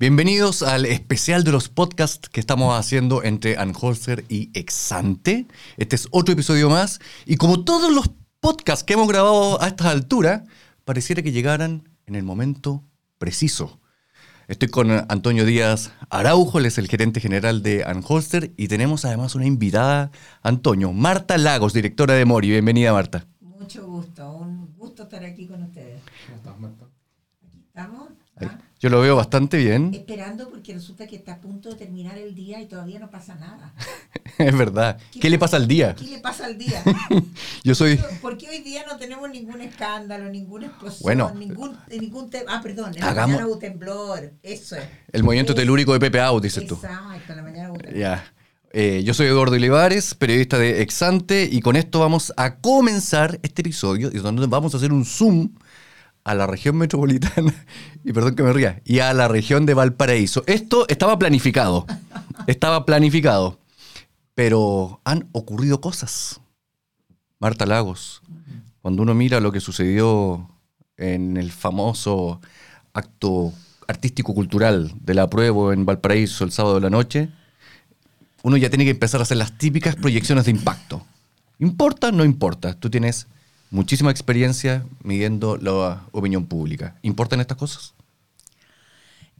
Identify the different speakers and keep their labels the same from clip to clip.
Speaker 1: Bienvenidos al especial de los podcasts que estamos haciendo entre Anholzer y Exante. Este es otro episodio más y como todos los podcasts que hemos grabado a estas alturas, pareciera que llegaran en el momento preciso. Estoy con Antonio Díaz Araujo, él es el gerente general de Anholster y tenemos además una invitada, Antonio, Marta Lagos, directora de Mori. Bienvenida, Marta.
Speaker 2: Mucho gusto, un gusto estar aquí con ustedes. ¿Cómo estás, Marta? Aquí estamos.
Speaker 1: ¿ah? Yo lo veo bastante bien.
Speaker 2: Esperando porque resulta que está a punto de terminar el día y todavía no pasa nada.
Speaker 1: es verdad. ¿Qué, le pasa al día?
Speaker 2: ¿Qué le pasa al día?
Speaker 1: Yo soy...
Speaker 2: Porque hoy día no tenemos ningún escándalo, ninguna explosión,
Speaker 1: bueno,
Speaker 2: ningún, ningún tema. Ah, perdón, en hagamos... la mañana hubo temblor, eso es.
Speaker 1: El movimiento telúrico de Pepe Out, dices tú.
Speaker 2: Exacto, la mañana hubo temblor.
Speaker 1: Ya. Eh, yo soy Eduardo Olivares, periodista de Exante, y con esto vamos a comenzar este episodio, y donde vamos a hacer un zoom a la región metropolitana, y perdón que me ría, y a la región de Valparaíso. Esto estaba planificado, estaba planificado, pero han ocurrido cosas. Marta Lagos, cuando uno mira lo que sucedió en el famoso acto artístico-cultural de la prueba en Valparaíso el sábado de la noche, uno ya tiene que empezar a hacer las típicas proyecciones de impacto. ¿Importa? No importa. Tú tienes muchísima experiencia midiendo la opinión pública. ¿Importan estas cosas?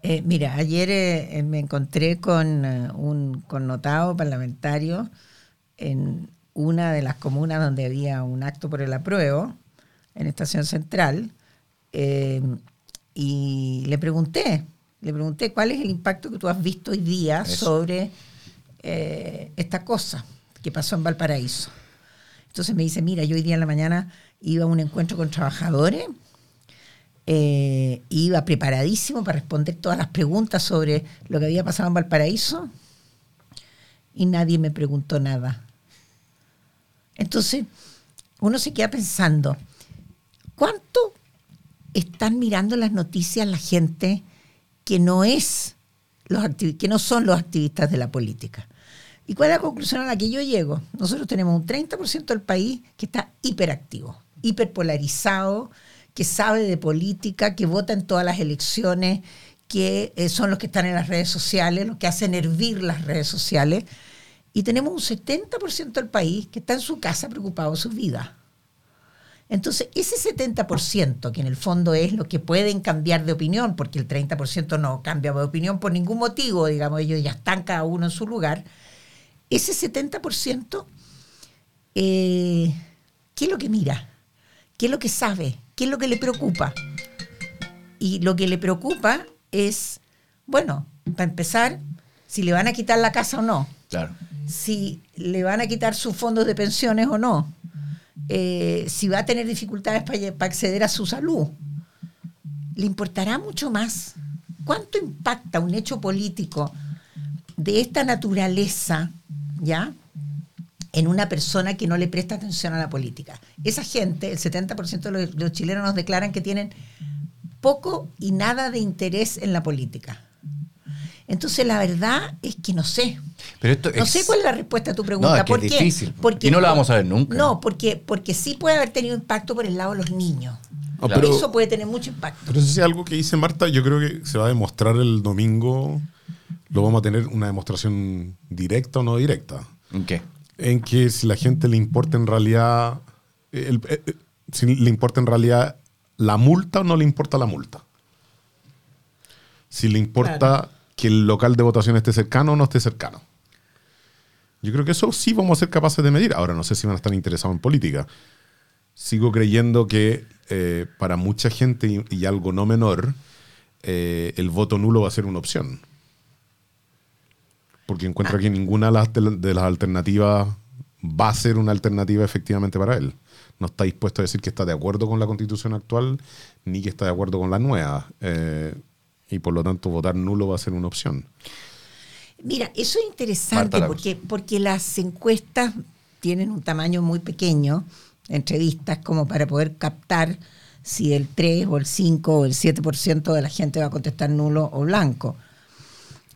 Speaker 2: Eh, mira, ayer eh, me encontré con uh, un connotado parlamentario en una de las comunas donde había un acto por el apruebo, en Estación Central, eh, y le pregunté, le pregunté cuál es el impacto que tú has visto hoy día sobre esta cosa que pasó en Valparaíso. Entonces me dice, mira, yo hoy día en la mañana iba a un encuentro con trabajadores, eh, iba preparadísimo para responder todas las preguntas sobre lo que había pasado en Valparaíso y nadie me preguntó nada. Entonces, uno se queda pensando, ¿cuánto están mirando las noticias la gente que no es que no son los activistas de la política? ¿Y cuál es la conclusión a la que yo llego? Nosotros tenemos un 30% del país que está hiperactivo, hiperpolarizado, que sabe de política, que vota en todas las elecciones, que eh, son los que están en las redes sociales, los que hacen hervir las redes sociales. Y tenemos un 70% del país que está en su casa preocupado de su vida. Entonces, ese 70%, que en el fondo es lo que pueden cambiar de opinión, porque el 30% no cambia de opinión por ningún motivo, digamos, ellos ya están cada uno en su lugar, ese 70%, eh, ¿qué es lo que mira? ¿Qué es lo que sabe? ¿Qué es lo que le preocupa? Y lo que le preocupa es, bueno, para empezar, si le van a quitar la casa o no.
Speaker 1: Claro.
Speaker 2: Si le van a quitar sus fondos de pensiones o no. Eh, si va a tener dificultades para, para acceder a su salud. Le importará mucho más. ¿Cuánto impacta un hecho político de esta naturaleza ¿ya? En una persona que no le presta atención a la política. Esa gente, el 70% de los, chilenos nos declaran que tienen poco y nada de interés en la política. Entonces, la verdad es que no sé.
Speaker 1: Pero
Speaker 2: no sé cuál es la respuesta a tu pregunta.
Speaker 1: No, es, difícil. Porque, y no la vamos a ver nunca.
Speaker 2: No, porque, porque sí puede haber tenido impacto por el lado de los niños. Eso puede tener mucho impacto.
Speaker 3: Pero eso es algo que dice Marta, yo creo que se va a demostrar el domingo lo vamos a tener una demostración directa o no directa.
Speaker 1: ¿En qué?
Speaker 3: En que si la gente le importa en realidad, eh, eh, si le importa en realidad la multa o no le importa la multa. Si le importa que el local de votación esté cercano o no esté cercano. Yo creo que eso sí vamos a ser capaces de medir. Ahora no sé si van a estar interesados en política. Sigo creyendo que eh, para mucha gente y, algo no menor, el voto nulo va a ser una opción porque encuentra que ninguna de las alternativas va a ser una alternativa efectivamente para él. No está dispuesto a decir que está de acuerdo con la constitución actual ni que está de acuerdo con la nueva. Eh, y por lo tanto votar nulo va a ser una opción.
Speaker 2: Mira, eso es interesante porque, porque las encuestas tienen un tamaño muy pequeño, entrevistas como para poder captar si el 3 o el 5 o el 7% de la gente va a contestar nulo o blanco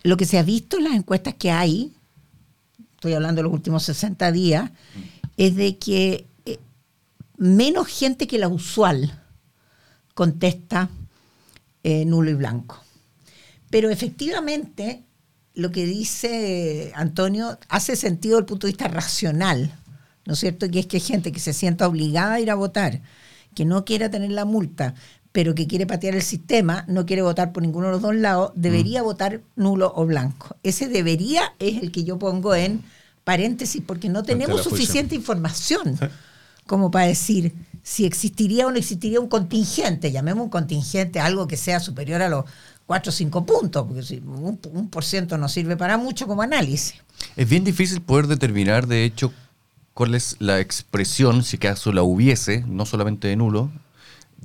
Speaker 2: lo que se ha visto en las encuestas que hay, estoy hablando de los últimos 60 días, es de que eh, menos gente que la usual contesta eh, nulo y blanco. Pero efectivamente, lo que dice Antonio hace sentido desde el punto de vista racional, ¿no es cierto? Que es que hay gente que se sienta obligada a ir a votar, que no quiera tener la multa, pero que quiere patear el sistema, no quiere votar por ninguno de los dos lados, debería
Speaker 1: Mm.
Speaker 2: votar nulo o blanco. Ese debería es el que yo pongo en paréntesis porque no tenemos suficiente información como para decir si existiría o no existiría un contingente, llamemos un contingente algo que sea superior a los 4 o 5 puntos, porque un, un por ciento no sirve para mucho como análisis.
Speaker 1: Es bien difícil poder determinar, de hecho, cuál es la expresión, si acaso la hubiese, no solamente de nulo,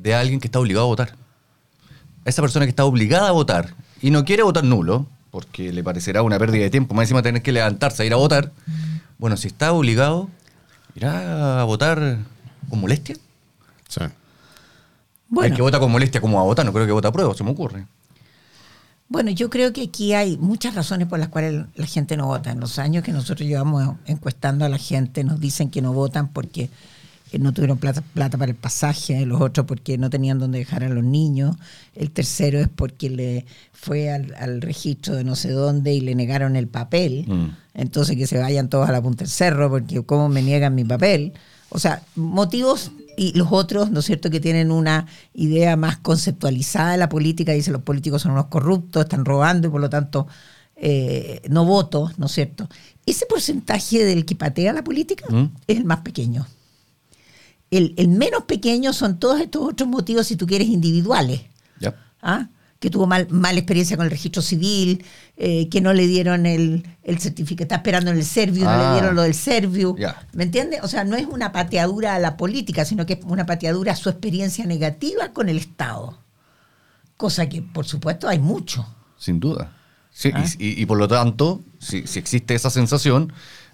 Speaker 1: de alguien que está obligado a votar. Esa persona que está obligada a votar y no quiere votar nulo, porque le parecerá una pérdida de tiempo, más encima tener que levantarse a ir a votar. Bueno, si está obligado, irá a votar con molestia.
Speaker 3: Sí.
Speaker 2: Bueno,
Speaker 1: Hay que vota con molestia como a votar, no creo que vota a prueba, se me ocurre.
Speaker 2: Bueno, yo creo que aquí hay muchas razones por las cuales la gente no vota. En los años que nosotros llevamos encuestando a la gente, nos dicen que no votan porque eh, no tuvieron plata, plata para el pasaje, los otros porque no tenían dónde dejar a los niños, el tercero es porque le fue al, al registro de no sé dónde y le negaron el papel,
Speaker 1: Mm.
Speaker 2: entonces que se vayan todos a la punta del cerro porque cómo me niegan mi papel. O sea, motivos y los otros, ¿no es cierto?, que tienen una idea más conceptualizada de la política, dicen los políticos son unos corruptos, están robando y por lo tanto eh, no voto, ¿no es cierto? Ese porcentaje del que patea la política
Speaker 1: ¿Mm?
Speaker 2: es el más pequeño. El, el menos pequeño son todos estos otros motivos, si tú quieres, individuales. ¿ah? que tuvo mal, mala experiencia con el registro civil, eh, que no le dieron el, el certificado, está esperando en el Serviu, no
Speaker 1: Ah.
Speaker 2: le dieron lo del Serviu.
Speaker 1: Ya.
Speaker 2: ¿Me entiendes? O sea, no es una pateadura a la política, sino que es una pateadura a su experiencia negativa con el Estado. Cosa que, por supuesto, hay mucho.
Speaker 1: Sin duda. Sí,
Speaker 2: ¿Ah?
Speaker 1: y, y- y por lo tanto, si, si existe esa sensación,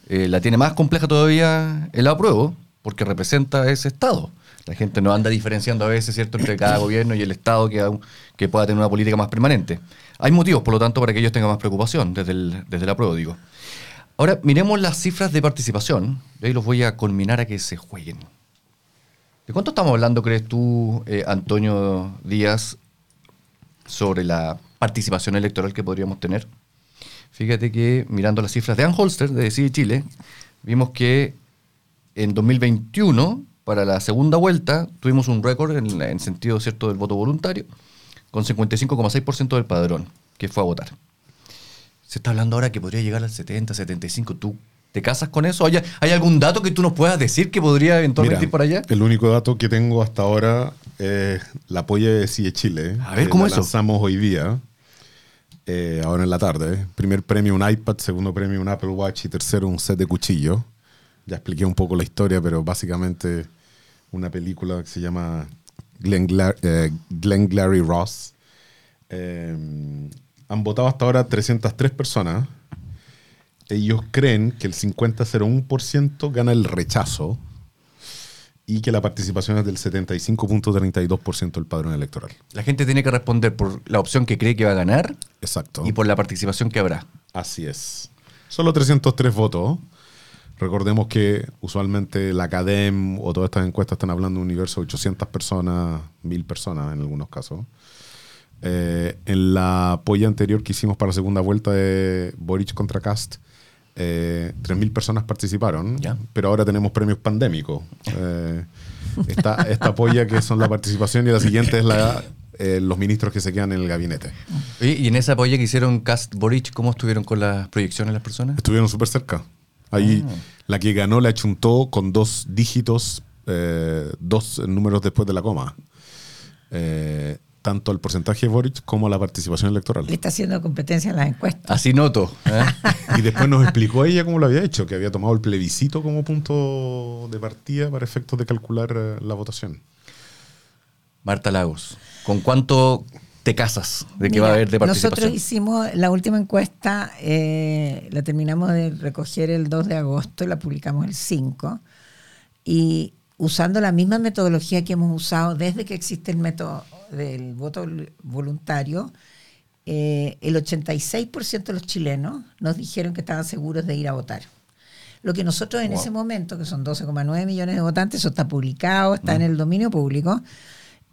Speaker 1: eh, la tiene más compleja todavía el apruebo, porque representa a ese Estado. La gente no anda diferenciando a veces, ¿cierto?, entre cada gobierno y el Estado que, que pueda tener una política más permanente. Hay motivos, por lo tanto, para que ellos tengan más preocupación desde desde el apruebo, digo. Ahora, miremos las cifras de participación. Y ahí los voy a culminar a que se jueguen. ¿De cuánto estamos hablando, crees tú, eh, Antonio Díaz, sobre la participación electoral que podríamos tener? Fíjate que mirando las cifras de Ann Holster, de Decide Chile, vimos que en 2021, para la segunda vuelta, tuvimos un récord en, en sentido cierto del voto voluntario, con 55,6% del padrón que fue a votar. Se está hablando ahora que podría llegar al 70, 75. ¿Tú te casas con eso? ¿Hay, hay algún dato que tú nos puedas decir que podría eventualmente
Speaker 3: Mira,
Speaker 1: ir para allá?
Speaker 3: El único dato que tengo hasta ahora es la polla de CIE Chile.
Speaker 1: A ver,
Speaker 3: que
Speaker 1: ¿cómo
Speaker 3: la
Speaker 1: eso?
Speaker 3: lanzamos hoy día, eh, ahora en la tarde. Primer premio un iPad, segundo premio un Apple Watch y tercero un set de cuchillo. Ya expliqué un poco la historia, pero básicamente una película que se llama Glenn, Gla- eh, Glenn Glary Ross. Eh, han votado hasta ahora 303 personas. Ellos creen que el 50,01% gana el rechazo y que la participación es del 75.32% del padrón electoral.
Speaker 1: La gente tiene que responder por la opción que cree que va a ganar
Speaker 3: Exacto.
Speaker 1: y por la participación que habrá.
Speaker 3: Así es. Solo 303 votos. Recordemos que usualmente la CADEM o todas estas encuestas están hablando de un universo de 800 personas, 1000 personas en algunos casos. Eh, en la polla anterior que hicimos para la segunda vuelta de Boric contra Cast, eh, 3.000 personas participaron,
Speaker 1: Ya.
Speaker 3: pero ahora tenemos premios pandémicos. Eh, esta, esta polla que son la participación y la siguiente es la, eh, los ministros que se quedan en el gabinete.
Speaker 1: Oye, y en esa apoya que hicieron Cast Boric, ¿cómo estuvieron con las proyecciones las personas?
Speaker 3: Estuvieron súper cerca. Ahí
Speaker 1: Ah.
Speaker 3: la que ganó la achuntó con dos dígitos, eh, dos números después de la coma. Eh, tanto el porcentaje de Boric como la participación electoral.
Speaker 2: Le está haciendo competencia en las encuestas.
Speaker 1: Así noto. ¿eh?
Speaker 3: Y después nos explicó ella cómo lo había hecho, que había tomado el plebiscito como punto de partida para efectos de calcular la votación.
Speaker 1: Marta Lagos, ¿con cuánto te casas de que
Speaker 2: Mira,
Speaker 1: va a haber de
Speaker 2: Nosotros
Speaker 1: participación?
Speaker 2: hicimos la última encuesta, eh, la terminamos de recoger el 2 de agosto y la publicamos el 5. Y usando la misma metodología que hemos usado desde que existe el método del voto vol- voluntario, eh, el 86% de los chilenos nos dijeron que estaban seguros de ir a votar. Lo que nosotros en
Speaker 1: Wow.
Speaker 2: ese momento, que son 12,9 millones de votantes, eso está publicado, está
Speaker 1: Mm.
Speaker 2: en el dominio público,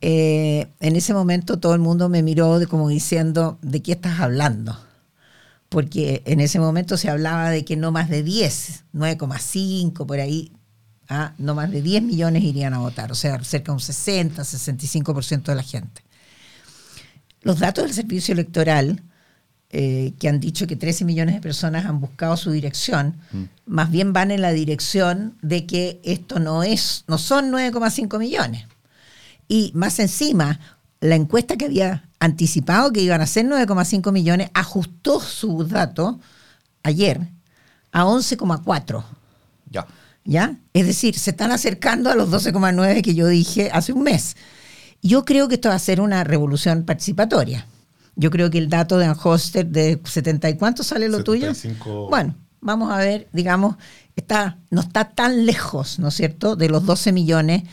Speaker 2: eh, en ese momento todo el mundo me miró de como diciendo, ¿de qué estás hablando? Porque en ese momento se hablaba de que no más de 10, 9,5 por ahí, ¿ah? no más de 10 millones irían a votar, o sea, cerca de un 60, 65% de la gente. Los datos del servicio electoral, eh, que han dicho que 13 millones de personas han buscado su dirección,
Speaker 1: Mm.
Speaker 2: más bien van en la dirección de que esto no es, no son 9,5 millones. Y más encima, la encuesta que había anticipado que iban a ser 9,5 millones ajustó sus datos ayer a 11,4.
Speaker 1: Ya.
Speaker 2: ¿Ya? Es decir, se están acercando a los 12,9 que yo dije hace un mes. Yo creo que esto va a ser una revolución participatoria. Yo creo que el dato de Anhoster de 70 y cuánto sale lo
Speaker 3: 75.
Speaker 2: tuyo. Bueno, vamos a ver, digamos, está, no está tan lejos, ¿no es cierto?, de los 12 millones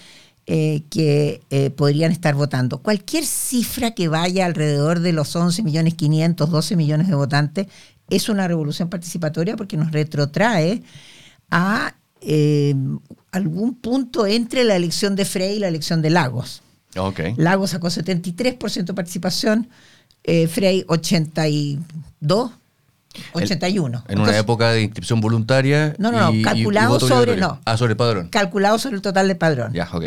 Speaker 2: eh, que eh, podrían estar votando. Cualquier cifra que vaya alrededor de los 11 millones 500, 12 millones de votantes es una revolución participatoria porque nos retrotrae a eh, algún punto entre la elección de Frey y la elección de Lagos.
Speaker 1: Ok.
Speaker 2: Lagos sacó 73% de participación, Frey 82, 81.
Speaker 1: En una época de inscripción voluntaria.
Speaker 2: No, no, no,
Speaker 1: y- y- y
Speaker 2: calculado sobre- no.
Speaker 1: Ah, sobre el padrón.
Speaker 2: calculado sobre el total del padrón.
Speaker 1: Ya, ok.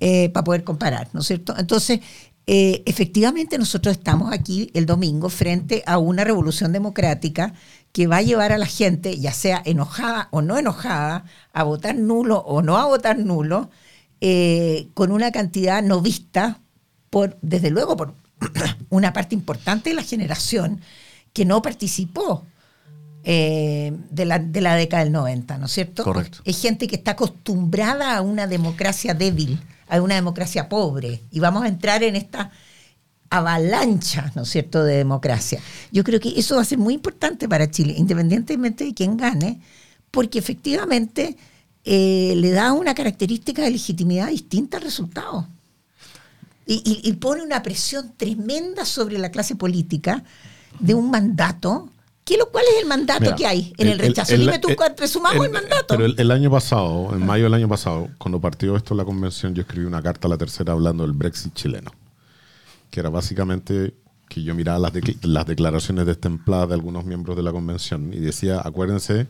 Speaker 2: Eh, para poder comparar, ¿no es cierto? Entonces, eh, efectivamente nosotros estamos aquí el domingo frente a una revolución democrática que va a llevar a la gente, ya sea enojada o no enojada, a votar nulo o no a votar nulo, eh, con una cantidad no vista por, desde luego, por una parte importante de la generación que no participó eh, de, la, de la década del 90, ¿no es cierto?
Speaker 1: Correcto.
Speaker 2: Es gente que está acostumbrada a una democracia débil, a una democracia pobre, y vamos a entrar en esta avalancha, ¿no es cierto?, de democracia. Yo creo que eso va a ser muy importante para Chile, independientemente de quién gane, porque efectivamente eh, le da una característica de legitimidad distinta al resultado. Y, y- y pone una presión tremenda sobre la clase política de un mandato. ¿Qué lo, ¿Cuál es el mandato
Speaker 3: Mira,
Speaker 2: que hay en el, rechazo? Dime tú, presumamos el, mandato.
Speaker 3: Pero el, el año pasado, en mayo del año pasado, cuando partió esto la convención, yo escribí una carta a la tercera hablando del Brexit chileno. Que era básicamente que yo miraba las, de- las declaraciones destempladas de algunos miembros de la convención y decía, acuérdense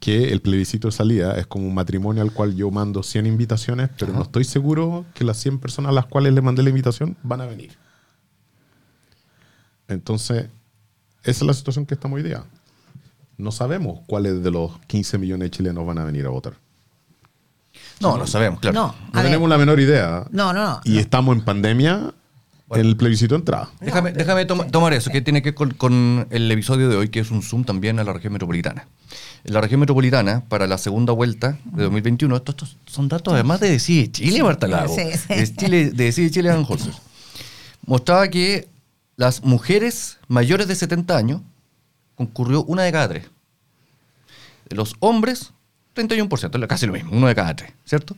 Speaker 3: que el plebiscito de salida es como un matrimonio al cual yo mando 100 invitaciones, pero no estoy seguro que las 100 personas a las cuales le mandé la invitación van a venir. Entonces, esa es la situación que estamos hoy día. No sabemos cuáles de los 15 millones de chilenos van a venir a votar.
Speaker 1: No, lo sabemos, claro.
Speaker 2: No,
Speaker 3: No tenemos la menor idea.
Speaker 2: no, no, no.
Speaker 3: Y estamos en pandemia en el plebiscito de entrada.
Speaker 1: Déjame, déjame toma- tomar eso, que tiene que ver con, con el episodio de hoy, que es un zoom también a la región metropolitana. En la región metropolitana, para la segunda vuelta de 2021, estos, estos son datos además de Decide Chile, Marta Lago.
Speaker 2: Sí, sí.
Speaker 1: De, Chile, de Decide Chile Van Holzer. Mostraba que las mujeres mayores de 70 años concurrió una de cada tres. De los hombres, 31%, casi lo mismo, uno de cada tres, ¿cierto?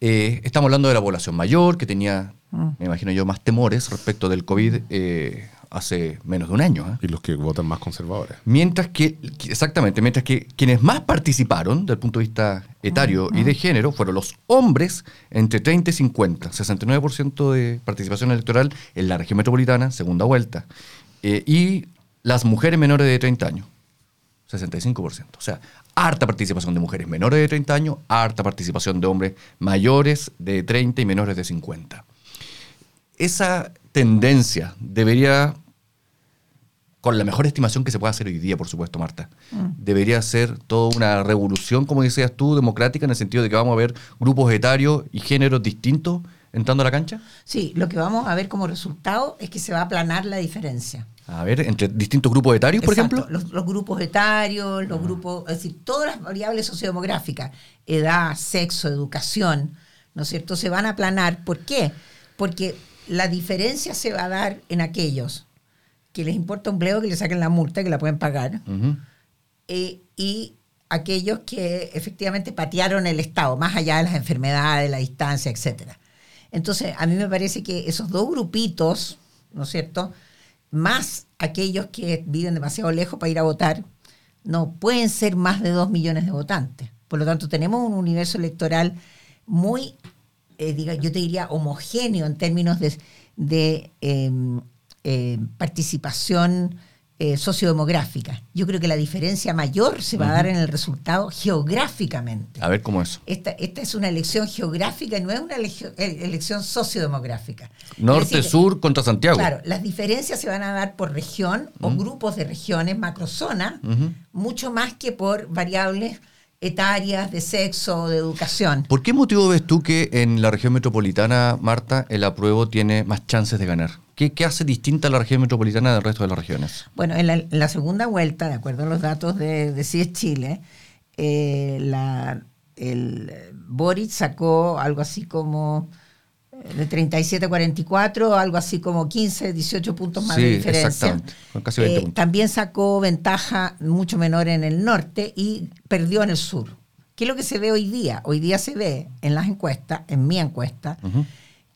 Speaker 1: Eh, estamos hablando de la población mayor que tenía, me imagino yo, más temores respecto del COVID eh, hace menos de un año. ¿eh?
Speaker 3: Y los que votan más conservadores.
Speaker 1: Mientras que, exactamente, mientras que quienes más participaron desde el punto de vista etario y de género fueron los hombres entre 30 y 50, 69% de participación electoral en la región metropolitana, segunda vuelta, eh, y las mujeres menores de 30 años, 65%. O sea, harta participación de mujeres menores de 30 años, harta participación de hombres mayores de 30 y menores de 50. Esa tendencia debería con la mejor estimación que se pueda hacer hoy día, por supuesto, Marta. Debería ser toda una revolución, como decías tú, democrática, en el sentido de que vamos a ver grupos etarios y géneros distintos entrando a la cancha.
Speaker 2: Sí, lo que vamos a ver como resultado es que se va a aplanar la diferencia.
Speaker 1: A ver, entre distintos grupos etarios, por
Speaker 2: Exacto,
Speaker 1: ejemplo.
Speaker 2: Los, los grupos etarios, los grupos, es decir, todas las variables sociodemográficas, edad, sexo, educación, ¿no es cierto?, se van a aplanar. ¿Por qué? Porque la diferencia se va a dar en aquellos que les importa un bleo que le saquen la multa, que la pueden pagar, eh, y aquellos que efectivamente patearon el Estado, más allá de las enfermedades, la distancia, etcétera. Entonces, a mí me parece que esos dos grupitos, ¿no es cierto?, más aquellos que viven demasiado lejos para ir a votar, no pueden ser más de dos millones de votantes. Por lo tanto, tenemos un universo electoral muy eh, diga, yo te diría, homogéneo en términos de, de em, eh, participación sociodemográfica. Yo creo que la diferencia mayor se va a dar en el resultado geográficamente.
Speaker 1: A ver cómo es.
Speaker 2: Esta, esta es una elección geográfica y no es una eh, elección sociodemográfica. Es
Speaker 1: Norte,
Speaker 2: decir,
Speaker 1: sur contra Santiago.
Speaker 2: Claro, las diferencias se van a dar por región o grupos de regiones, macrozonas,
Speaker 1: Ujú.
Speaker 2: mucho más que por variables etarias, de sexo de educación.
Speaker 1: ¿Por qué motivo ves tú que en la región metropolitana, Marta, el apruebo tiene más chances de ganar? ¿Qué, qué hace distinta la región metropolitana del resto de las regiones?
Speaker 2: Bueno, en la, en la segunda vuelta, de acuerdo a los datos de, de CIES Chile, eh, la, el eh, Boric sacó algo así como de 37 a 44, algo así como 15, 18 puntos más
Speaker 1: Sí,
Speaker 2: de diferencia.
Speaker 1: exactamente, con casi 20
Speaker 2: Eh,
Speaker 1: puntos.
Speaker 2: También sacó ventaja mucho menor en el norte y perdió en el sur. ¿Qué es lo que se ve hoy día? Hoy día se ve en las encuestas, en mi encuesta,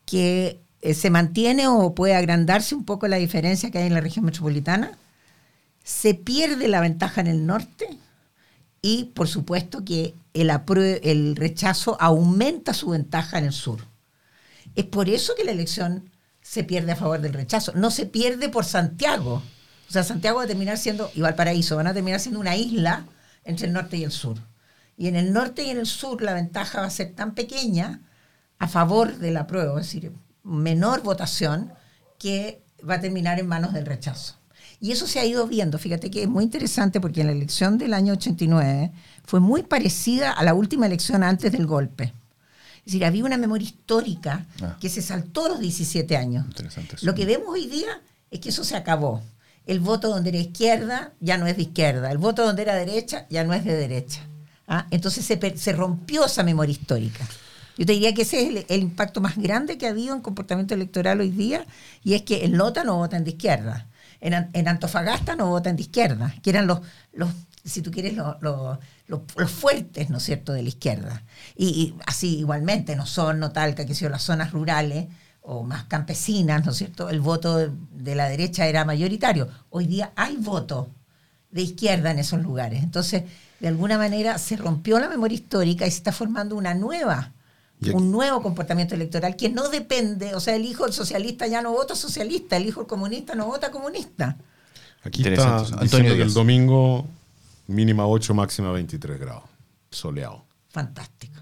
Speaker 2: que eh, se mantiene o puede agrandarse un poco la diferencia que hay en la región metropolitana, se pierde la ventaja en el norte y por supuesto que el rechazo aumenta su ventaja en el sur. Es por eso que la elección se pierde a favor del rechazo, no se pierde por Santiago. O sea, Santiago va a terminar siendo, y Valparaíso, van a terminar siendo una isla entre el norte y el sur. Y en el norte y en el sur la ventaja va a ser tan pequeña a favor de la prueba, es decir, menor votación, que va a terminar en manos del rechazo. Y eso se ha ido viendo. Fíjate que es muy interesante porque en la elección del año 89 fue muy parecida a la última elección antes del golpe. Es decir, había una memoria histórica
Speaker 1: Ah.
Speaker 2: que se saltó a los 17 años.
Speaker 1: Interesante eso.
Speaker 2: Lo que vemos hoy día es que eso se acabó. El voto donde era izquierda ya no es de izquierda. El voto donde era derecha ya no es de derecha. ¿Ah? Entonces se, se rompió esa memoria histórica. Yo te diría que ese es el, el impacto más grande que ha habido en comportamiento electoral hoy día, y es que en Lota no votan de izquierda, en, en Antofagasta no votan de izquierda, que eran los, los si tú quieres, los, los- los- fuertes, ¿no es cierto?, de la izquierda. Y, así igualmente, no son, no Talca, que son las zonas rurales o más campesinas, ¿no es cierto?, el voto de, de la derecha era mayoritario. Hoy día hay voto de izquierda en esos lugares. Entonces, de alguna manera se rompió la memoria histórica y se está formando una nueva, un nuevo comportamiento electoral que no depende, o sea, el hijo del socialista ya no vota socialista, el hijo del comunista no vota comunista.
Speaker 3: Aquí está diciendo
Speaker 1: Antonio
Speaker 3: que el domingo mínima 8, máxima 23 grados. Soleado.
Speaker 2: Fantástico.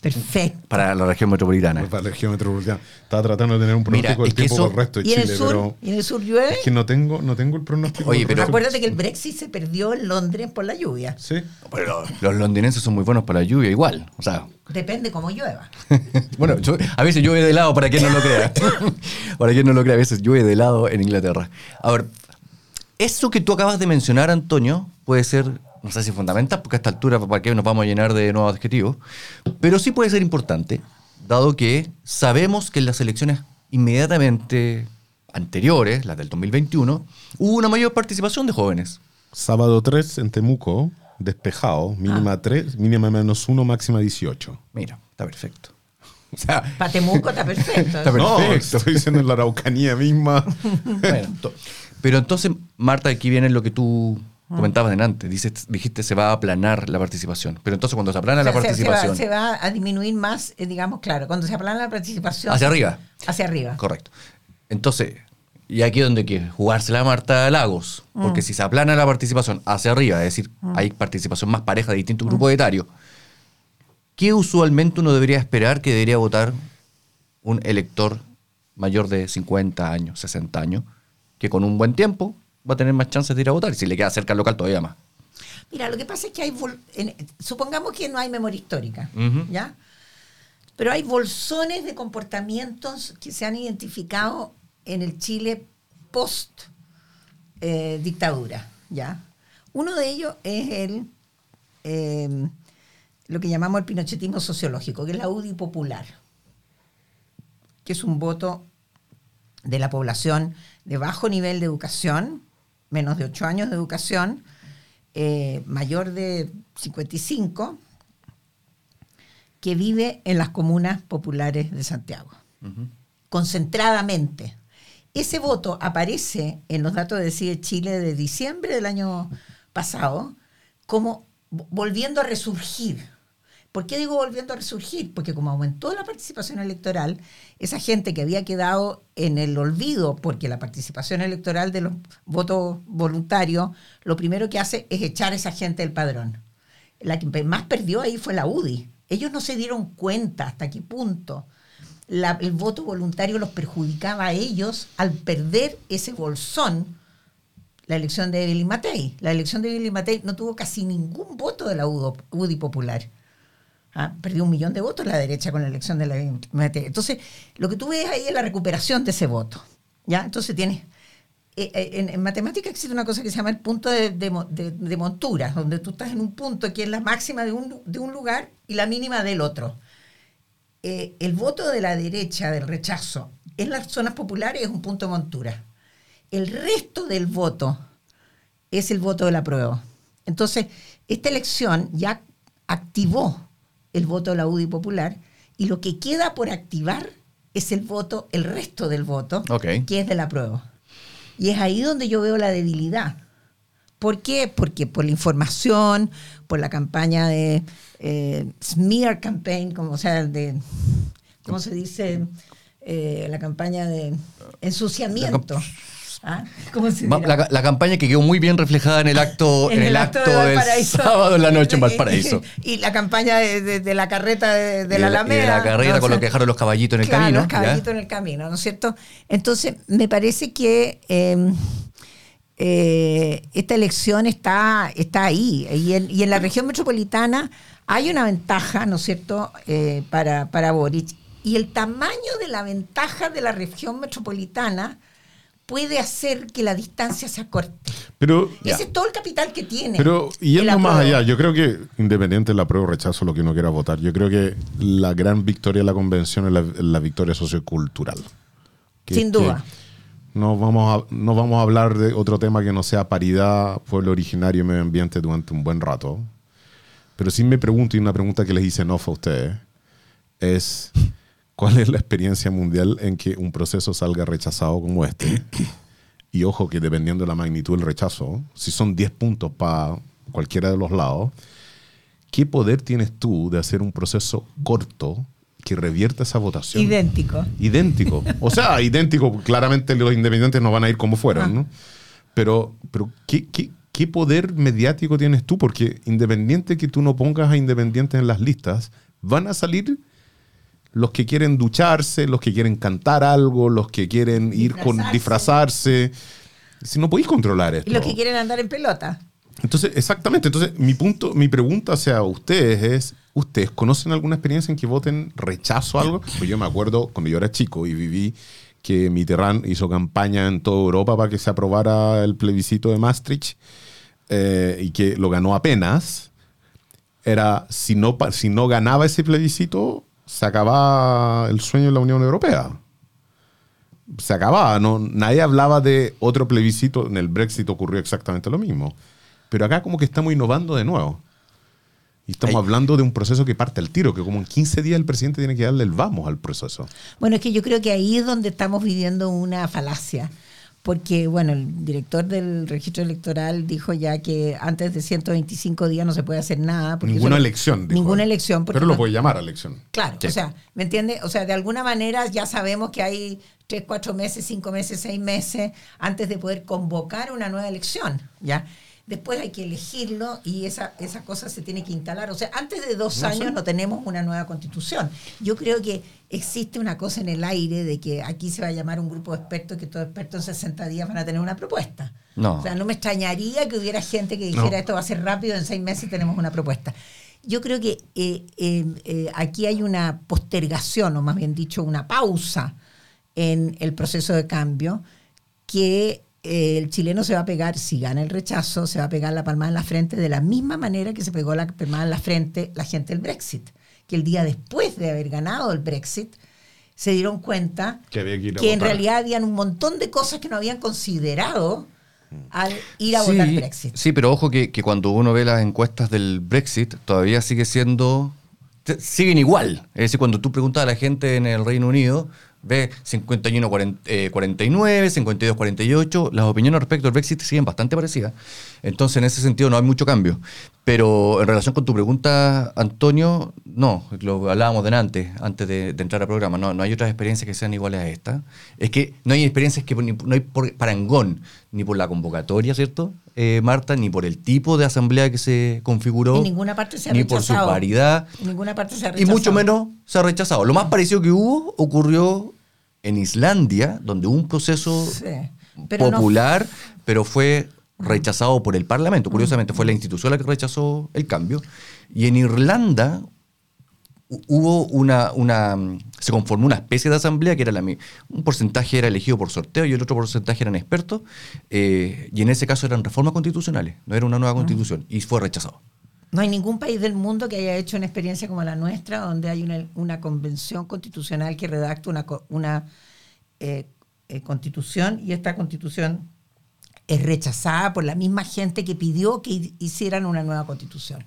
Speaker 2: Perfecto.
Speaker 1: Para la región metropolitana.
Speaker 3: Para la región metropolitana. Estaba tratando de tener un
Speaker 1: Mira,
Speaker 3: pronóstico
Speaker 1: es
Speaker 3: del tiempo
Speaker 1: eso-
Speaker 3: para el resto de
Speaker 2: ¿Y en el
Speaker 3: Chile,
Speaker 2: sur?
Speaker 3: pero
Speaker 2: ¿Y en el sur llueve?
Speaker 3: es que no tengo, no tengo el pronóstico.
Speaker 1: Oye, pero-.
Speaker 2: Acuérdate que el Brexit se perdió en Londres por la lluvia.
Speaker 3: Sí.
Speaker 1: Pero los londinenses son muy buenos para la lluvia igual. O sea,
Speaker 2: Depende cómo llueva.
Speaker 1: bueno, yo- a veces llueve de lado, para quien no lo crea. para quien no lo crea, a veces llueve de lado en Inglaterra. A ver, eso que tú acabas de mencionar, Antonio, puede ser, no sé si fundamental, porque a esta altura, ¿para qué nos vamos a llenar de nuevos adjetivos? Pero sí puede ser importante, dado que sabemos que en las elecciones inmediatamente anteriores, las del 2021, hubo una mayor participación de jóvenes.
Speaker 3: Sábado 3 en Temuco, despejado, mínima
Speaker 2: Ah.
Speaker 3: 3, mínima menos 1, máxima 18.
Speaker 1: Mira, está perfecto. O sea,
Speaker 2: Para Temuco está perfecto.
Speaker 1: Está
Speaker 3: No,
Speaker 1: Perfecto.
Speaker 3: estoy diciendo en la Araucanía misma.
Speaker 1: Bueno, pero entonces, Marta, aquí viene lo que tú comentabas antes. Dices, dijiste se va a aplanar la participación. Pero entonces cuando se aplana la
Speaker 2: O sea, se-
Speaker 1: participación.
Speaker 2: Se, va, se va a disminuir más, eh, digamos, claro, cuando se aplana la participación.
Speaker 1: Hacia arriba.
Speaker 2: Hacia arriba.
Speaker 1: Correcto. Entonces, y aquí es donde hay que jugarse la Marta Lagos.
Speaker 2: Mm.
Speaker 1: Porque si se aplana la participación hacia arriba, es decir, hay participación más pareja de distintos
Speaker 2: Mm.
Speaker 1: grupos etarios, ¿qué usualmente uno debería esperar que debería votar un elector mayor de 50 años, 60 años, que con un buen tiempo va a tener más chances de ir a votar? Si le queda cerca al local, todavía más.
Speaker 2: Mira, lo que pasa es que hay. en- supongamos que no hay memoria histórica. ¿ya? Pero hay bolsones de comportamientos que se han identificado en el Chile post eh, dictadura, ¿ya? Uno de ellos es el eh, lo que llamamos el pinochetismo sociológico, que es la UDI popular, que es un voto de la población de bajo nivel de educación, menos de 8 años de educación, eh, mayor de 55, que vive en las comunas populares de Santiago, concentradamente. Ese voto aparece en los datos de Decide Chile de diciembre del año pasado como vo- volviendo a resurgir, ¿Por qué digo volviendo a resurgir? Porque como aumentó la participación electoral, esa gente que había quedado en el olvido, porque la participación electoral de los votos voluntarios, lo primero que hace es echar a esa gente del padrón. La que más perdió ahí fue la UDI. Ellos no se dieron cuenta hasta qué punto el voto voluntario los perjudicaba a ellos al perder ese bolsón la elección de Evelyn Matei. La elección de Evelyn Matei no tuvo casi ningún voto de la UDI popular. ¿Ah? Perdió un millón de votos la derecha con la elección de la. Entonces, lo que tú ves ahí es la recuperación de ese voto. ¿ya? Entonces tienes... Eh, eh, en, matemática existe una cosa que se llama el punto de, montura, donde tú estás en un punto que es la máxima de un, de un lugar y la mínima del otro. Eh, el voto de la derecha, del rechazo, en las zonas populares es un punto de montura. El resto del voto es el voto de la prueba. Entonces, esta elección ya activó el voto de la UDI popular y lo que queda por activar es el voto, el resto del voto, que es de la prueba. Y es ahí donde yo veo la debilidad. ¿Por qué? Porque por la información, por la campaña de eh, smear campaign, como o sea, de, ¿cómo se dice? Eh, la campaña de ensuciamiento.
Speaker 1: ¿Ah? La, campaña que quedó muy bien reflejada en el acto, en, el, acto, del sábado en la noche en Valparaíso.
Speaker 2: Y, la campaña de, la carreta de, la Alameda.
Speaker 1: de la carreta con lo que dejaron los caballitos en el camino.
Speaker 2: Los caballitos en el camino, ¿no es cierto? Entonces, me parece que em, eh, esta elección está, está ahí. Y en, y en, la región metropolitana hay una ventaja, ¿no es cierto?, eh, para, para Boric. Y el tamaño de la ventaja de la región metropolitana puede hacer que la distancia se acorte.
Speaker 3: Pero,
Speaker 2: Ese es todo el capital que tiene.
Speaker 3: Pero yendo más allá, yo creo que independiente de la prueba o rechazo, lo que uno quiera votar, yo creo que la gran victoria de la convención es la, victoria sociocultural.
Speaker 2: Sin duda.
Speaker 3: No vamos, a, no vamos a hablar de otro tema que no sea paridad, pueblo originario y medio ambiente durante un buen rato. Pero sí me pregunto, y una pregunta que les hice no fue a ustedes, es ¿Cuál es la experiencia mundial en que un proceso salga rechazado como este? Y ojo que dependiendo de la magnitud del rechazo, si son 10 puntos para cualquiera de los lados, ¿qué poder tienes tú de hacer un proceso corto que revierta esa votación?
Speaker 2: Idéntico.
Speaker 3: Idéntico. O sea, idéntico, claramente los independientes no van a ir como fueron, ¿no? Pero, pero ¿qué, qué, qué poder mediático tienes tú? Porque independiente que tú no pongas a independientes en las listas, van a salir los que quieren ducharse, los que quieren cantar algo, los que quieren ir con disfrazarse. Si no podéis controlar esto.
Speaker 2: Y los que quieren andar en pelota.
Speaker 3: Entonces, exactamente. Entonces, mi punto, mi pregunta hacia ustedes es: ¿ustedes conocen alguna experiencia en que voten rechazo a algo? Pues yo me acuerdo cuando yo era chico y viví que Mitterrand hizo campaña en toda Europa para que se aprobara el plebiscito de Maastricht eh, y que lo ganó apenas. Era, si no, si no ganaba ese plebiscito, se acababa el sueño de la Unión Europea. Se acababa, no, nadie hablaba de otro plebiscito, en el Brexit ocurrió exactamente lo mismo. Pero acá como que estamos innovando de nuevo. Y estamos hablando de un proceso que parte al tiro, que como en 15 días el presidente tiene que darle el vamos al proceso.
Speaker 2: Bueno, es que yo creo que ahí es donde estamos viviendo una falacia porque bueno, el director del registro electoral dijo ya que antes de 125 días no se puede hacer nada.
Speaker 3: ninguna elección.
Speaker 2: ninguna elección.
Speaker 3: Pero lo puede llamar a elección.
Speaker 2: Claro, o sea, ¿me entiende? O sea, de alguna manera ya sabemos que hay tres, cuatro meses, cinco meses, seis meses antes de poder convocar una nueva elección, ¿ya? Después hay que elegirlo y esa, esa cosa se tiene que instalar. O sea, antes de dos años no tenemos una nueva constitución. Yo creo que existe una cosa en el aire de que aquí se va a llamar un grupo de expertos que todos expertos en 60 días van a tener una propuesta. No. O sea, no me extrañaría que hubiera gente que dijera esto va a ser rápido, en seis meses tenemos una propuesta. Yo creo que eh, eh, eh, aquí hay una postergación, o más bien dicho, una pausa en el proceso de cambio que el chileno se va a pegar, si gana el rechazo, se va a pegar la palma en la frente de la misma manera que se pegó la palma en la frente la gente del Brexit, que el día después de haber ganado el Brexit se dieron cuenta que, en realidad habían un montón de cosas que no habían considerado al ir a votar Brexit.
Speaker 1: Sí, pero ojo que, que cuando uno ve las encuestas del Brexit, todavía sigue siendo siguen igual. Es decir, cuando tú preguntas a la gente en el Reino Unido, Ve 51-49, 52-48, eh, las opiniones respecto al Brexit siguen bastante parecidas. Entonces, en ese sentido, no hay mucho cambio. Pero en relación con tu pregunta, Antonio, no, lo hablábamos de antes, antes de, entrar al programa, no, no hay otras experiencias que sean iguales a esta. Es que no hay experiencias que no hay por, parangón, ni por la convocatoria, ¿cierto, eh, Marta? Ni por el tipo de asamblea que se configuró.
Speaker 2: En ninguna parte se ha
Speaker 1: Ni por su paridad.
Speaker 2: En ninguna parte se ha
Speaker 1: rechazado. Y mucho menos se ha rechazado. Lo más parecido que hubo ocurrió en Islandia, donde hubo un proceso popular, pero fue rechazado por el Parlamento. Curiosamente, fue la institución la que rechazó el cambio. Y en Irlanda hubo una, una se conformó una especie de asamblea que era la un porcentaje era elegido por sorteo y el otro porcentaje eran expertos eh, y en ese caso eran reformas constitucionales no era una nueva constitución y fue rechazado
Speaker 2: no hay ningún país del mundo que haya hecho una experiencia como la nuestra donde hay una, convención constitucional que redacta una, una eh, eh, constitución y esta constitución es rechazada por la misma gente que pidió que hicieran una nueva constitución.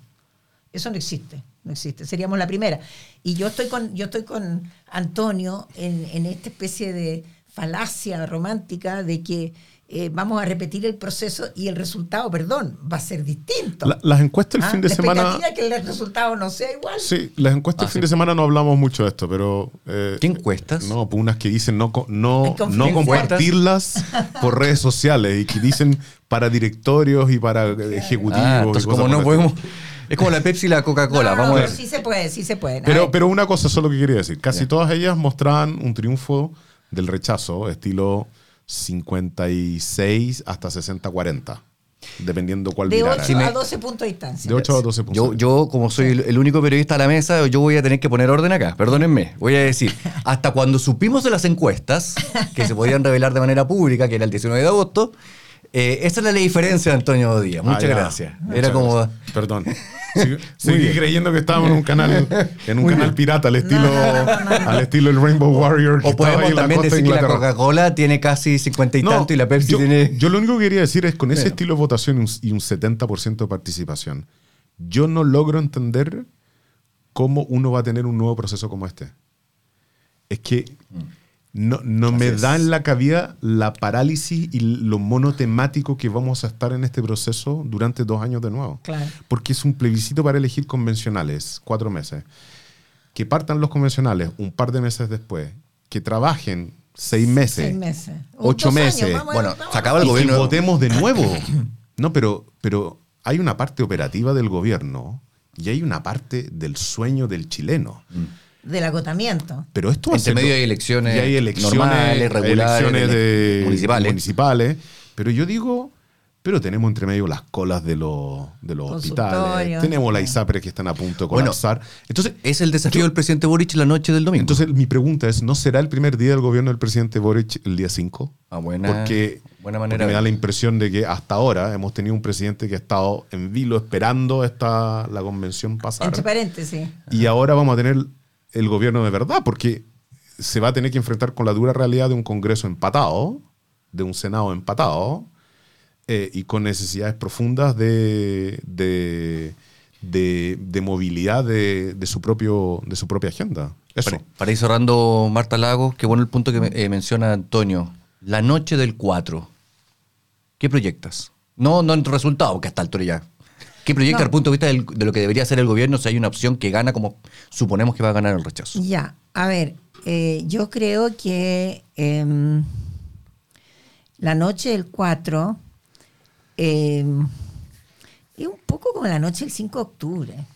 Speaker 2: Eso no existe, no existe. Seríamos la primera. Y yo estoy con, yo estoy con Antonio en, en esta especie de falacia romántica de que eh, vamos a repetir el proceso y el resultado, perdón, va a ser distinto.
Speaker 3: las encuestas el ah, fin de semana.
Speaker 2: que el resultado no sea igual.
Speaker 3: Sí, las encuestas el ah, fin de semana no hablamos mucho de esto, pero.
Speaker 1: Eh, ¿Qué encuestas?
Speaker 3: No, pues unas que dicen no, no, no compartirlas por redes sociales y que dicen para directorios y para ejecutivos. Ah,
Speaker 1: entonces, como no podemos. Es como la Pepsi y la Coca-Cola. Vamos a ver.
Speaker 2: Sí se puede, sí se puede.
Speaker 3: Pero, pero una cosa solo que quería decir. Casi todas ellas mostraban un triunfo del rechazo, estilo 56 hasta 60-40. Dependiendo cuál
Speaker 2: De 8 a 12 puntos de distancia.
Speaker 3: De 8 a 12 puntos.
Speaker 1: Yo, yo, como soy el único periodista a la mesa, yo voy a tener que poner orden acá. Perdónenme. Voy a decir, hasta cuando supimos de las encuestas, que se podían revelar de manera pública, que era el 19 de agosto, eh, esa es la diferencia de Antonio Díaz. Muchas ah, gracias. era como.
Speaker 3: Perdón. Sigue, creyendo que estábamos en un canal, en un canal pirata al estilo, al estilo el Rainbow Warrior.
Speaker 1: o podemos también decir que la Coca-Cola tiene casi 50 y tanto y la Pepsi tiene.
Speaker 3: Yo lo único que quería decir es con ese estilo de votación y un 70% de participación, yo no logro entender cómo uno va a tener un nuevo proceso como este. Es que. No, no me da en la cabida la parálisis y lo monotemático que vamos a estar en este proceso durante dos años de nuevo. Porque es un plebiscito para elegir convencionales, cuatro meses. Que partan los convencionales un par de meses después, que trabajen seis meses, seis meses. ocho meses.
Speaker 1: bueno, se acaba el gobierno.
Speaker 3: Y votemos de nuevo. no, pero, pero hay una parte operativa del gobierno y hay una parte del sueño del chileno. Mm
Speaker 2: del agotamiento.
Speaker 3: Pero esto
Speaker 1: Entre medio hay elecciones,
Speaker 3: hay elecciones normales, regulares, elecciones municipales. municipales. Pero yo digo, pero tenemos entre medio las colas de los, de los hospitales, tenemos la ISAPRE que están a punto de colapsar.
Speaker 1: entonces, es el desafío del presidente Boric la noche del domingo.
Speaker 3: Entonces, mi pregunta es, ¿no será el primer día del gobierno del presidente Boric el día 5?
Speaker 1: Ah, buena,
Speaker 3: porque,
Speaker 1: buena manera.
Speaker 3: me da la impresión de que hasta ahora hemos tenido un presidente que ha estado en vilo esperando esta, la convención pasada.
Speaker 2: Entre paréntesis.
Speaker 3: Y ahora vamos a tener el gobierno de verdad, porque se va a tener que enfrentar con la dura realidad de un Congreso empatado, de un Senado empatado, eh, y con necesidades profundas de, de, movilidad de, su propio, de su propia agenda.
Speaker 1: Eso. Para, ir cerrando, Marta Lagos, qué bueno el punto que eh, menciona Antonio. La noche del 4. ¿Qué proyectas? No, no en tu resultado, que hasta altura ya ¿Qué proyecta desde el punto de vista de lo que debería hacer el gobierno si hay una opción que gana como suponemos que va a ganar el rechazo?
Speaker 2: Ya, a ver, eh, yo creo que em, la noche del 4 em, es un poco como la noche del 5 de octubre.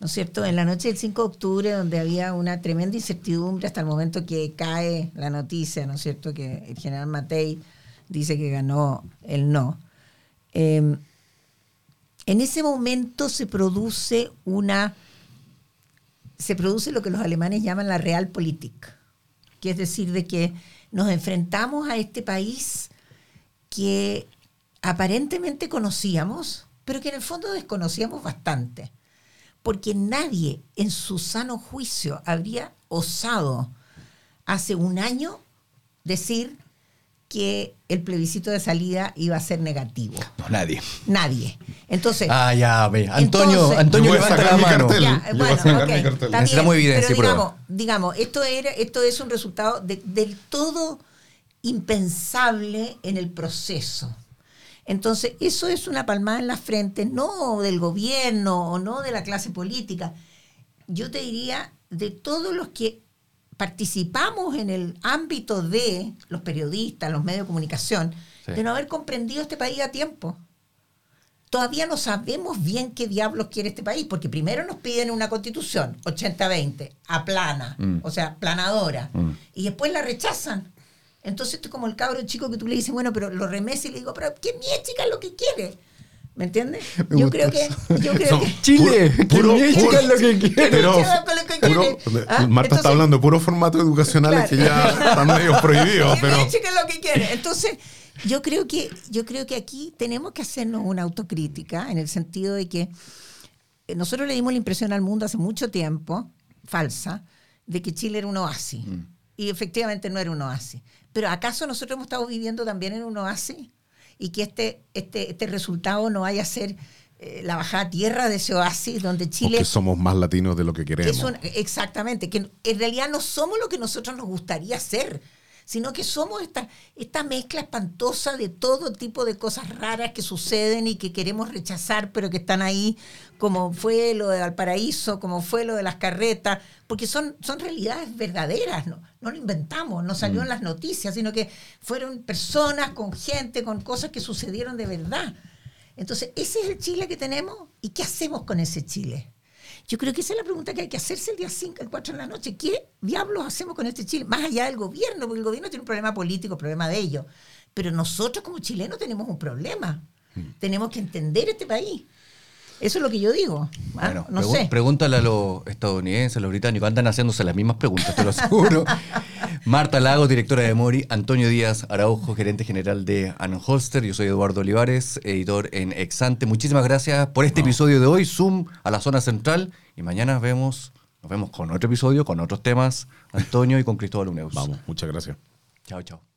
Speaker 2: ¿No es cierto? En la noche del 5 de octubre, donde había una tremenda incertidumbre hasta el momento que cae la noticia, ¿no es cierto? Que el general Matei dice que ganó el no. Eh, en ese momento se produce una se produce lo que los alemanes llaman la realpolitik, que es decir, de que nos enfrentamos a este país que aparentemente conocíamos, pero que en el fondo desconocíamos bastante, porque nadie en su sano juicio habría osado hace un año decir que el plebiscito de salida iba a ser negativo.
Speaker 1: No, nadie.
Speaker 2: Nadie. Entonces,
Speaker 1: Ah, ya, ve. Antonio,
Speaker 2: Entonces-
Speaker 1: Antonio
Speaker 3: Yo voy a
Speaker 1: levanta
Speaker 3: sacar
Speaker 1: la
Speaker 3: mi
Speaker 1: mano.
Speaker 3: cartel.
Speaker 2: Ya, bueno,
Speaker 3: sacar
Speaker 2: ok,
Speaker 3: mi cartel.
Speaker 2: está
Speaker 1: Necesitamos evidencia
Speaker 2: pero digamos, digamos, esto, era, esto es un resultado de- del todo impensable en el proceso. Entonces, eso es una palmada en la frente, no del gobierno o no de la clase política. Yo te diría de todos los que participamos en el ámbito de los periodistas, los medios de comunicación,
Speaker 1: Sí.
Speaker 2: de no haber comprendido este país a tiempo todavía no sabemos bien qué diablos quiere este país, porque primero nos piden una constitución 80-20, aplana,
Speaker 1: Mm.
Speaker 2: o sea, planadora,
Speaker 1: Mm.
Speaker 2: y después la rechazan. Entonces esto es como el cabro chico que tú le dices, bueno, pero lo remesa y le digo, pero ¿qué mi chica es lo que quiere? ¿Me entiendes?
Speaker 1: Me
Speaker 2: Yo creo que, yo creo
Speaker 3: Son-
Speaker 2: que
Speaker 1: Chile,
Speaker 3: Puro-
Speaker 1: que
Speaker 3: puro-
Speaker 1: lo que quiere.
Speaker 2: Ah,
Speaker 3: Marta
Speaker 2: entonces-
Speaker 3: está hablando de puros formatos educacionales
Speaker 2: Claro.
Speaker 3: que ya están medio prohibidos,
Speaker 2: ¿Qué
Speaker 3: pero
Speaker 2: lo que quiere? Entonces, yo creo que, yo creo que aquí tenemos que hacernos una autocrítica en el sentido de que eh, nosotros le dimos la impresión al mundo hace mucho tiempo, falsa, de que Chile era un oasis.
Speaker 1: Mm.
Speaker 2: Y efectivamente no era un oasis. Pero ¿acaso nosotros hemos estado viviendo también en un oasis? Y que este, este, este resultado no vaya a ser eh, la bajada a tierra de ese oasis donde Chile
Speaker 3: porque somos más latinos de lo que
Speaker 2: que
Speaker 3: queremos.
Speaker 2: exactamente, que en realidad no somos lo que nosotros nos gustaría ser, sino que somos esta, esta mezcla espantosa de todo tipo de cosas raras que suceden y que queremos rechazar, pero que están ahí, como fue lo de Valparaíso, como fue lo de las carretas, porque son, son realidades verdaderas, no, no lo inventamos, no salió en las noticias, sino que fueron personas con gente, con cosas que sucedieron de verdad. Entonces, ese es el Chile que tenemos y ¿qué hacemos con ese Chile? Yo creo que esa es la pregunta que hay que hacerse el día 5, el 4 de la noche. ¿Qué diablos hacemos con este Chile? Más allá del gobierno, porque el gobierno tiene un problema político, problema de ellos. Pero nosotros como chilenos tenemos un problema. Tenemos que entender este país. Eso es lo que yo digo. ¿ah?
Speaker 1: Bueno,
Speaker 2: no sé.
Speaker 1: Pregúntale a los estadounidenses, a los británicos, andan haciéndose las mismas preguntas, te lo aseguro. Marta Lago, directora de Mori, Antonio Díaz Araujo, gerente general de Anholster, yo soy Eduardo Olivares, editor en Exante. Muchísimas gracias por este episodio de hoy, Zoom a la zona central, y mañana vemos, nos vemos con otro episodio, con otros temas, Antonio y con Cristóbal Uneus.
Speaker 3: Vamos, muchas gracias.
Speaker 1: Chao, chao.